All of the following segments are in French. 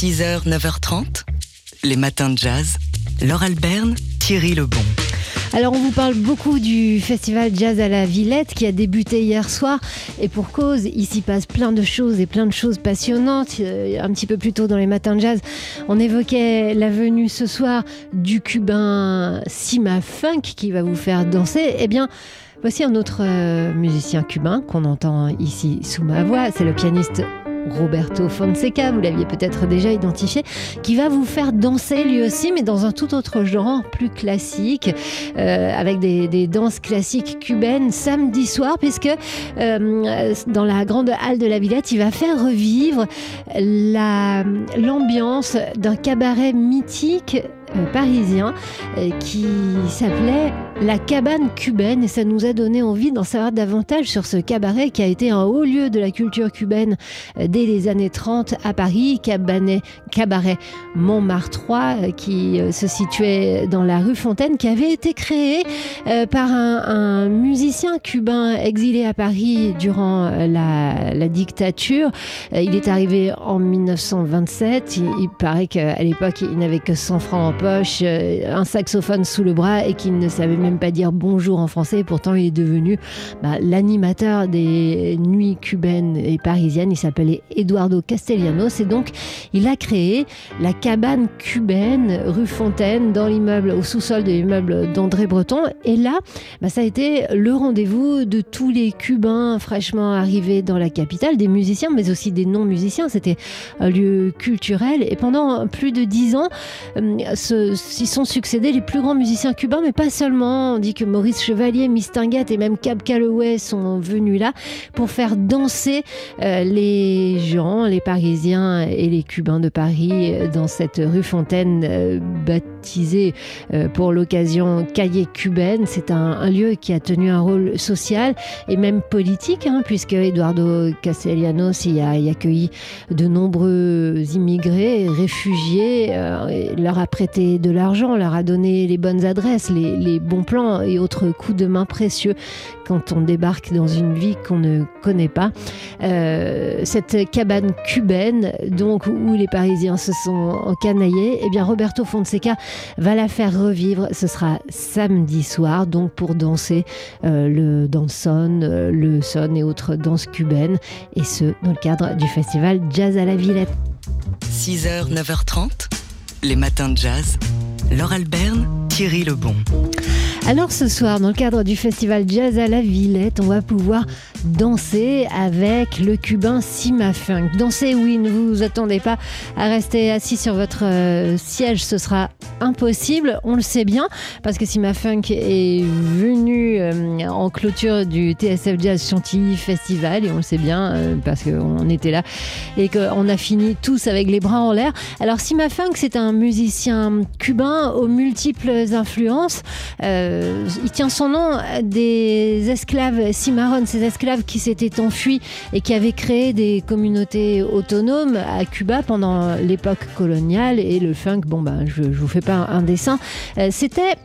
6h, 9h30, les matins de jazz. Laure Alberne, Thierry Lebon. Alors on vous parle beaucoup du festival Jazz à la Villette qui a débuté hier soir et pour cause, il s'y passe plein de choses et plein de choses passionnantes. Euh, un petit peu plus tôt dans les matins de jazz, on évoquait la venue ce soir du cubain Sima Funk qui va vous faire danser. Eh bien, voici un autre euh, musicien cubain qu'on entend ici sous ma voix, c'est le pianiste Roberto Fonseca, vous l'aviez peut-être déjà identifié, qui va vous faire danser lui aussi, mais dans un tout autre genre, plus classique, euh, avec des, danses classiques cubaines samedi soir, puisque euh, dans la grande halle de la Villette, il va faire revivre l'ambiance d'un cabaret mythique euh, parisien qui s'appelait La cabane cubaine et ça nous a donné envie d'en savoir davantage sur ce cabaret qui a été un haut lieu de la culture cubaine euh, dès les années 30 à Paris, cabaret, cabaret Montmartre qui se situait dans la rue Fontaine, qui avait été créé par un, musicien cubain exilé à Paris durant la, dictature. Il est arrivé en 1927, il, paraît qu'à l'époque il n'avait que 100 francs en poche, euh, un saxophone sous le bras et qui ne savait même pas dire bonjour en français. Pourtant, il est devenu bah, l'animateur des nuits cubaines et parisiennes. Il s'appelait Eduardo Castellanos et donc il a créé la cabane cubaine rue Fontaine dans l'immeuble, au sous-sol de l'immeuble d'André Breton. Et là, bah, ça a été le rendez-vous de tous les Cubains fraîchement arrivés dans la capitale, des musiciens, mais aussi des non-musiciens. C'était un lieu culturel. Et pendant plus de dix ans, euh, s'y sont succédés les plus grands musiciens cubains, mais pas seulement. On dit que Maurice Chevalier, Miss et même Cab Calloway sont venus là pour faire danser euh, les gens, les Parisiens et les Cubains de Paris euh, dans cette rue Fontaine euh, baptisée pour l'occasion Cahier cubaine. C'est un, lieu qui a tenu un rôle social et même politique, hein, puisque Eduardo Castellanos y a, accueilli de nombreux immigrés, réfugiés, leur a prêté de l'argent, leur a donné les bonnes adresses, les, bons plans et autres coups de main précieux quand on débarque dans une vie qu'on ne connaît pas. Euh, cette cabane cubaine, donc où les Parisiens se sont encanaillés, eh bien Roberto Fonseca va la faire revivre. Ce sera samedi soir, donc pour danser euh, le danson, euh, le son et autres danses cubaines, et ce dans le cadre du festival Jazz à la Villette. 6h, 9h30 les matins de jazz. Laure Alberne, Thierry Lebon. Alors ce soir, dans le cadre du festival Jazz à la Villette, on va pouvoir danser avec le cubain Sima Funk. Danser, oui, ne vous attendez pas à rester assis sur votre euh, siège, ce sera impossible, on le sait bien, parce que Sima Funk est venu euh, en clôture du TSF Jazz Chantilly Festival, et on le sait bien, euh, parce qu'on était là, et qu'on a fini tous avec les bras en l'air. Alors Sima Funk, c'est un musicien cubain aux multiples influences. Il tient son nom des esclaves cimarrones, ces esclaves qui s'étaient enfuis et qui avaient créé des communautés autonomes à Cuba pendant l'époque coloniale. Et le funk, bon, ben, je, je vous fais pas un, dessin. Euh, c'était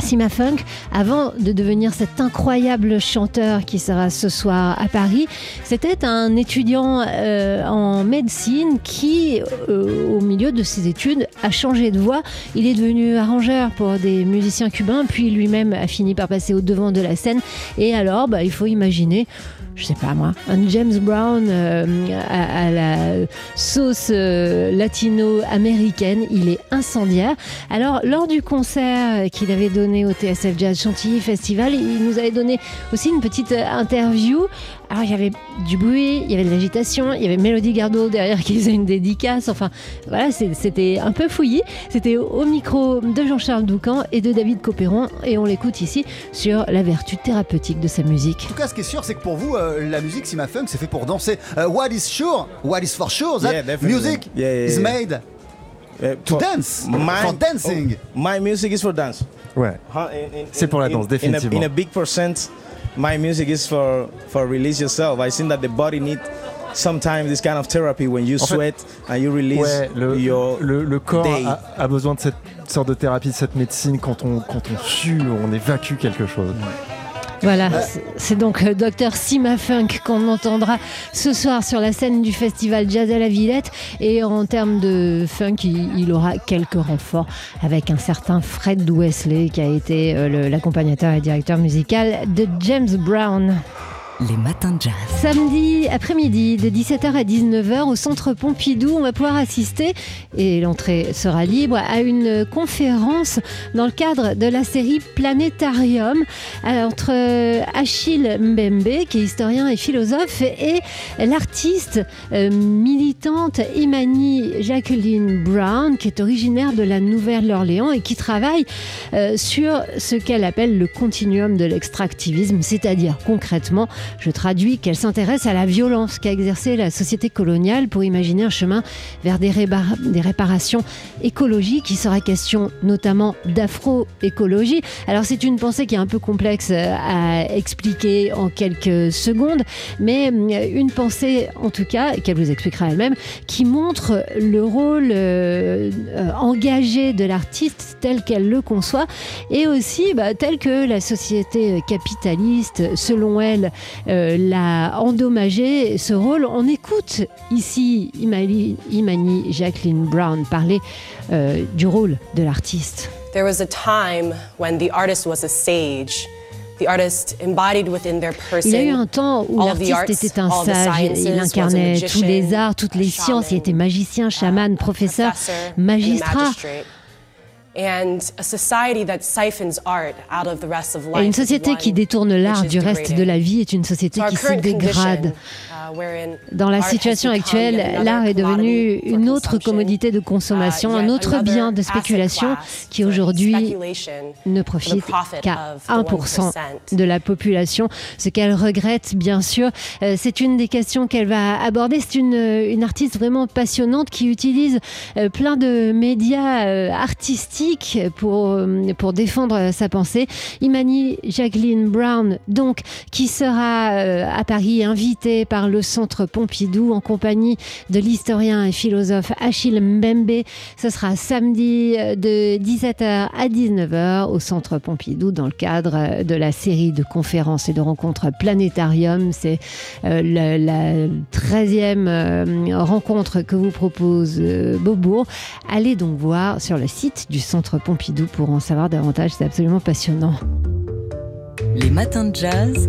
Sima Funk, avant de devenir cet incroyable chanteur qui sera ce soir à Paris, c'était un étudiant euh, en médecine qui, euh, au milieu de ses études, a changé de voix. Il est devenu arrangeur pour des musiciens cubains, puis lui-même a fini par passer au devant de la scène. Et alors, bah, il faut imaginer je sais pas moi, un James Brown euh, à, la sauce latino-américaine. Il est incendiaire. Alors, lors du concert qu'il avait donné au TSF Jazz Chantilly Festival. Il nous avait donné aussi une petite euh, interview. Alors il y avait du bruit, il y avait de l'agitation, il y avait Mélodie Gardot derrière qui faisait une dédicace. Enfin voilà, c'était un peu fouillis. C'était au micro de Jean-Charles Doucan et de David Copéron et on l'écoute ici sur la vertu thérapeutique de sa musique. En tout cas, ce qui est sûr, c'est que pour vous, euh, la musique Funk, c'est fait pour danser. Uh, what is sure, what is for sure, that music is made uh, to dance, for dancing. My music is for dance. Ouais. C'est pour la danse, définitivement. In a, big percent, my music is for for release yourself. I think that the body need sometimes this kind of therapy when you sweat and you release ouais, le, your le, le corps a, a, besoin de cette sorte de thérapie, de cette médecine quand on quand on sue, on évacue quelque chose. Ouais. Voilà, c'est donc euh, Dr Sima Funk qu'on entendra ce soir sur la scène du festival Jazz à la Villette. Et en termes de funk, il, aura quelques renforts avec un certain Fred Wesley qui a été euh, l'accompagnateur et directeur musical de James Brown. Les matins jazz. Samedi après-midi, de 17h à 19h, au centre Pompidou, on va pouvoir assister, et l'entrée sera libre, à une conférence dans le cadre de la série Planétarium entre Achille Mbembe, qui est historien et philosophe, et l'artiste euh, militante Imani Jacqueline Brown, qui est originaire de la Nouvelle-Orléans et qui travaille euh, sur ce qu'elle appelle le continuum de l'extractivisme, c'est-à-dire concrètement je traduis qu'elle s'intéresse à la violence qu'a exercée la société coloniale pour imaginer un chemin vers des, réparations écologiques. Il sera question notamment d'afro-écologie. Alors c'est une pensée qui est un peu complexe euh, à expliquer en quelques secondes, mais euh, une pensée en tout cas, qu'elle vous expliquera elle-même, qui montre le rôle euh, engagé de l'artiste tel qu'elle le conçoit et aussi bah, tel que la société capitaliste, selon elle, euh, l'a endommagé ce rôle. On écoute ici Imani, Imani Jacqueline Brown parler euh, du rôle de l'artiste. There was a time when the artist was a sage. The artist embodied within their person il y a eu un temps où l'artiste était un sage, il incarnait tous les arts, toutes les sciences, il était magicien, chaman, professeur, magistrat. Et une société qui détourne l'art du reste de la vie est une société qui se dégrade. Dans la situation actuelle, l'art est devenu une autre commodité de consommation, un autre bien de spéculation qui aujourd'hui ne profite qu'à 1% de la population. Ce qu'elle regrette, bien sûr, euh, c'est une des questions qu'elle va aborder. C'est une, une, artiste vraiment passionnante qui utilise euh, plein de médias euh, artistiques pour, pour défendre sa pensée. Imani Jacqueline Brown, donc, qui sera à Paris invitée par le centre Pompidou en compagnie de l'historien et philosophe Achille Mbembe. Ce sera samedi euh, de 17h à 19h au centre Pompidou dans le cadre euh, de la série de conférences et de rencontres Planétarium. C'est euh, la, 13e rencontre que vous propose Beaubourg. Allez donc voir sur le site du centre Pompidou pour en savoir davantage. C'est absolument passionnant. Les matins de jazz.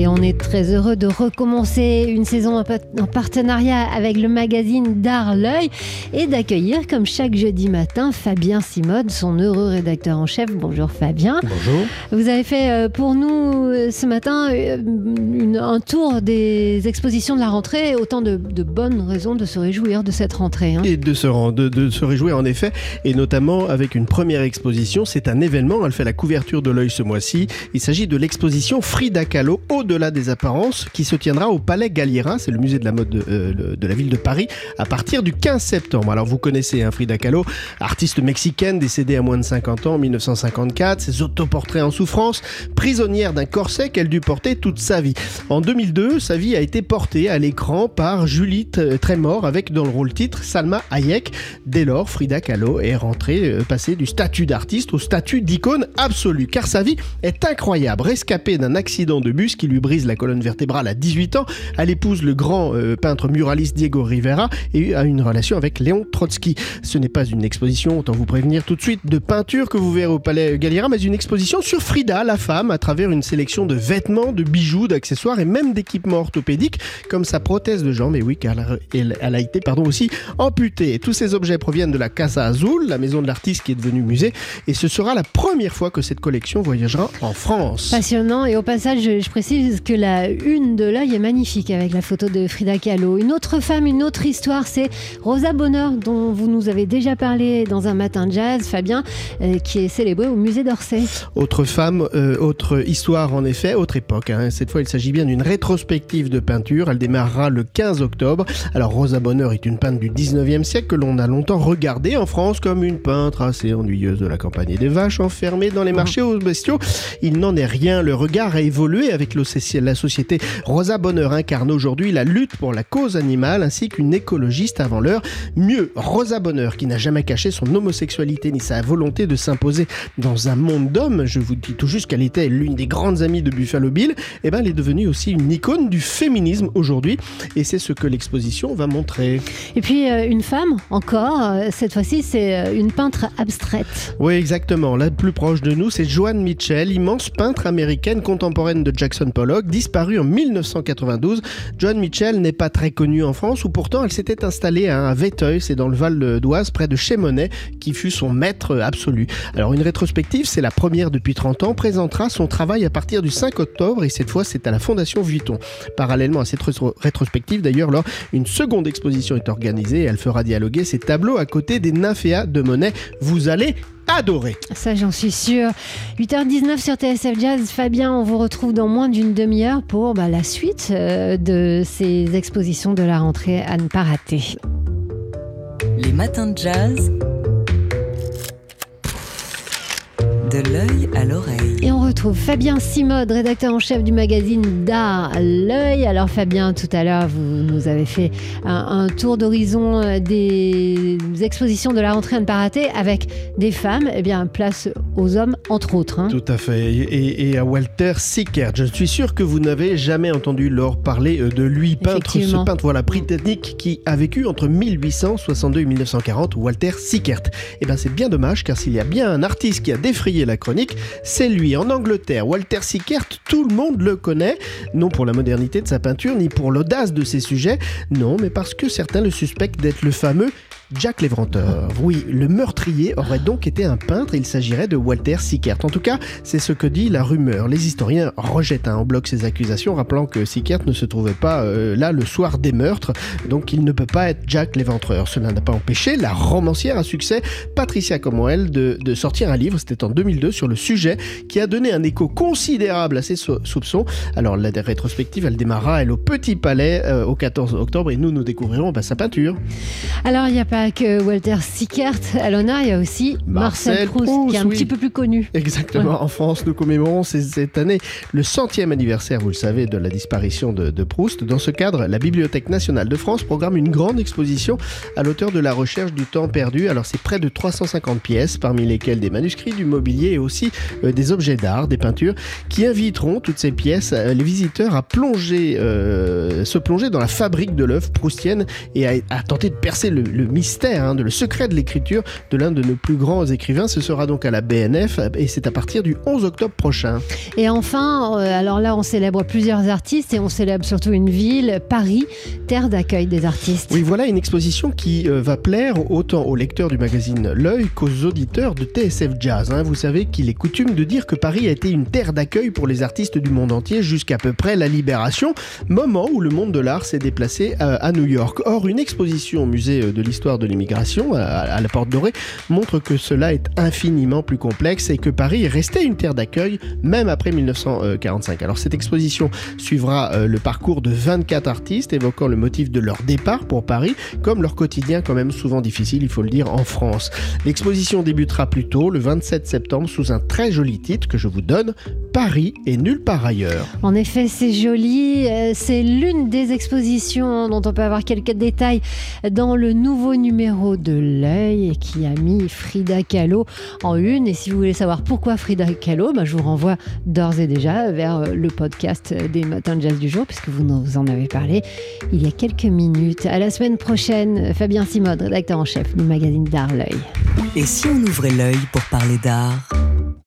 Et on est très heureux de recommencer une saison en partenariat avec le magazine D'Art L'œil et d'accueillir, comme chaque jeudi matin, Fabien Simode, son heureux rédacteur en chef. Bonjour Fabien. Bonjour. Vous avez fait euh, pour nous euh, ce matin euh, un tour des expositions de la rentrée, autant de, bonnes raisons de se réjouir de cette rentrée. Hein. Et de se, de, de se réjouir en effet, et notamment avec une première exposition. C'est un événement, elle fait la couverture de l'œil ce mois-ci. Il s'agit de l'exposition Frida Kahlo au au-delà des apparences, qui se tiendra au Palais Galliera, c'est le musée de la mode de, euh, la ville de Paris, à partir du 15 septembre. Alors vous connaissez hein, Frida Kahlo, artiste mexicaine décédée à moins de 50 ans en 1954, ses autoportraits en souffrance, prisonnière d'un corset qu'elle dut porter toute sa vie. En 2002, sa vie a été portée à l'écran par Julie Trémor avec dans le rôle titre Salma Hayek. Dès lors, Frida Kahlo est rentrée, euh, passée du statut d'artiste au statut d'icône absolue, car sa vie est incroyable. Rescapée d'un accident de bus qui lui brise la colonne vertébrale à 18 ans. Elle épouse le grand euh, peintre muraliste Diego Rivera et a une relation avec Léon Trotsky. Ce n'est pas une exposition, autant vous prévenir tout de suite, de peinture que vous verrez au Palais Galliera, mais une exposition sur Frida, la femme, à travers une sélection de vêtements, de bijoux, d'accessoires et même d'équipements orthopédiques, comme sa prothèse de jambe. Et oui, car elle, a été pardon, aussi amputée. tous ces objets proviennent de la Casa Azul, la maison de l'artiste qui est devenue musée, et ce sera la première fois que cette collection voyagera en France. Passionnant, et au passage, je précise que la une de l'œil est magnifique avec la photo de Frida Kahlo. Une autre femme, une autre histoire, c'est Rosa Bonheur, dont vous nous avez déjà parlé dans un matin de jazz, Fabien, euh, qui est célébrée au musée d'Orsay. Autre femme, euh, autre histoire en effet, autre époque. Hein. Cette fois, il s'agit bien d'une rétrospective de peinture. Elle démarrera le 15 octobre. Alors, Rosa Bonheur est une peintre du 19e siècle que l'on a longtemps regardée en France comme une peintre assez ennuyeuse de la campagne des vaches, enfermée dans les marchés aux bestiaux. Il n'en est rien. Le regard a évolué avec le la société Rosa Bonheur incarne aujourd'hui la lutte pour la cause animale ainsi qu'une écologiste avant l'heure. Mieux, Rosa Bonheur, qui n'a jamais caché son homosexualité ni sa volonté de s'imposer dans un monde d'hommes, je vous dis tout juste qu'elle était l'une des grandes amies de Buffalo Bill, et eh ben elle est devenue aussi une icône du féminisme aujourd'hui, et c'est ce que l'exposition va montrer. Et puis euh, une femme, encore, euh, cette fois-ci c'est euh, une peintre abstraite. Oui, exactement. La plus proche de nous, c'est Joan Mitchell, immense peintre américaine contemporaine de Jackson Disparue en 1992. Joan Mitchell n'est pas très connue en France, où pourtant elle s'était installée à Véteuil, c'est dans le Val d'Oise, près de Chemonnet, qui fut son maître absolu. Alors une rétrospective, c'est la première depuis 30 ans, présentera son travail à partir du 5 octobre, et cette fois c'est à la Fondation Vuitton. Parallèlement à cette rétrospective, d'ailleurs, une seconde exposition est organisée, et elle fera dialoguer ses tableaux à côté des nymphéas de Monet. Vous allez adorer. Ça, j'en suis sûr. 8h19 sur TSF Jazz. Fabien, on vous retrouve dans moins d'une demi-heure pour bah, la suite euh, de ces expositions de la rentrée à ne pas rater. Les matins de jazz. De l'œil à l'oreille. Et on retrouve Fabien Simode, rédacteur en chef du magazine D'Art L'œil. Alors Fabien, tout à l'heure, vous nous avez fait un, tour d'horizon euh, des expositions de la rentrée à ne pas rater avec des femmes. Eh bien, place aux hommes, entre autres. Hein. Tout à fait. Et, à Walter Sickert. Je suis sûr que vous n'avez jamais entendu Laure parler euh, de lui, peintre, ce peintre voilà, britannique qui a vécu entre 1862 et 1940, Walter Sickert. Eh bien, c'est bien dommage, car s'il y a bien un artiste qui a défrayé la chronique, c'est lui. En Angleterre, Walter Sickert, tout le monde le connaît, non pour la modernité de sa peinture, ni pour l'audace de ses sujets, non, mais parce que certains le suspectent d'être le fameux Jack l'Éventreur. Oui, le meurtrier aurait donc été un peintre il s'agirait de Walter Sickert. En tout cas, c'est ce que dit la rumeur. Les historiens rejettent en bloc ces accusations, rappelant que Sickert ne se trouvait pas euh, là le soir des meurtres, donc il ne peut pas être Jack l'Éventreur. Cela n'a pas empêché la romancière à succès Patricia Comwell de, sortir un livre, c'était en 2002, sur le sujet, qui a donné un écho considérable à ses soupçons. Alors la rétrospective, elle démarra, elle, au Petit Palais euh, au 14 octobre, et nous, nous découvrirons bah, sa peinture. Alors il a que Walter Sickert à l'honneur, il y a aussi Marcel, Proust, qui est un petit peu plus connu. Exactement. En France, nous commémorons cette année le centième anniversaire, vous le savez, de la disparition de, de, Proust. Dans ce cadre, la Bibliothèque nationale de France programme une grande exposition à l'auteur de la recherche du temps perdu. Alors, c'est près de 350 pièces, parmi lesquelles des manuscrits, du mobilier et aussi euh, des objets d'art, des peintures, qui inviteront toutes ces pièces, euh, les visiteurs à plonger, euh, se plonger dans la fabrique de l'œuvre proustienne et à, tenter de percer le, le mystère Hein, de le secret de l'écriture de l'un de nos plus grands écrivains. Ce sera donc à la BNF et c'est à partir du 11 octobre prochain. Et enfin, euh, alors là, on célèbre plusieurs artistes et on célèbre surtout une ville, Paris, terre d'accueil des artistes. Oui, voilà une exposition qui euh, va plaire autant aux lecteurs du magazine L'œil qu'aux auditeurs de TSF Jazz. Hein. Vous savez qu'il est coutume de dire que Paris a été une terre d'accueil pour les artistes du monde entier jusqu'à peu près la Libération, moment où le monde de l'art s'est déplacé à, à New York. Or, une exposition au musée de l'histoire de l'immigration à, la Porte Dorée montre que cela est infiniment plus complexe et que Paris est resté une terre d'accueil même après 1945. Alors cette exposition suivra euh, le parcours de 24 artistes évoquant le motif de leur départ pour Paris comme leur quotidien quand même souvent difficile, il faut le dire, en France. L'exposition débutera plus tôt, le 27 septembre, sous un très joli titre que je vous donne, Paris et nulle part ailleurs. En effet, c'est joli. Euh, c'est l'une des expositions dont on peut avoir quelques détails dans le nouveau numéro numéro de l'œil qui a mis Frida Kahlo en une. Et si vous voulez savoir pourquoi Frida Kahlo, bah, je vous renvoie d'ores et déjà vers euh, le podcast des matins de jazz du jour, puisque vous en avez parlé il y a quelques minutes. À la semaine prochaine, Fabien Simode, rédacteur en chef du magazine d'art L'œil. Et si on ouvrait l'œil pour parler d'art?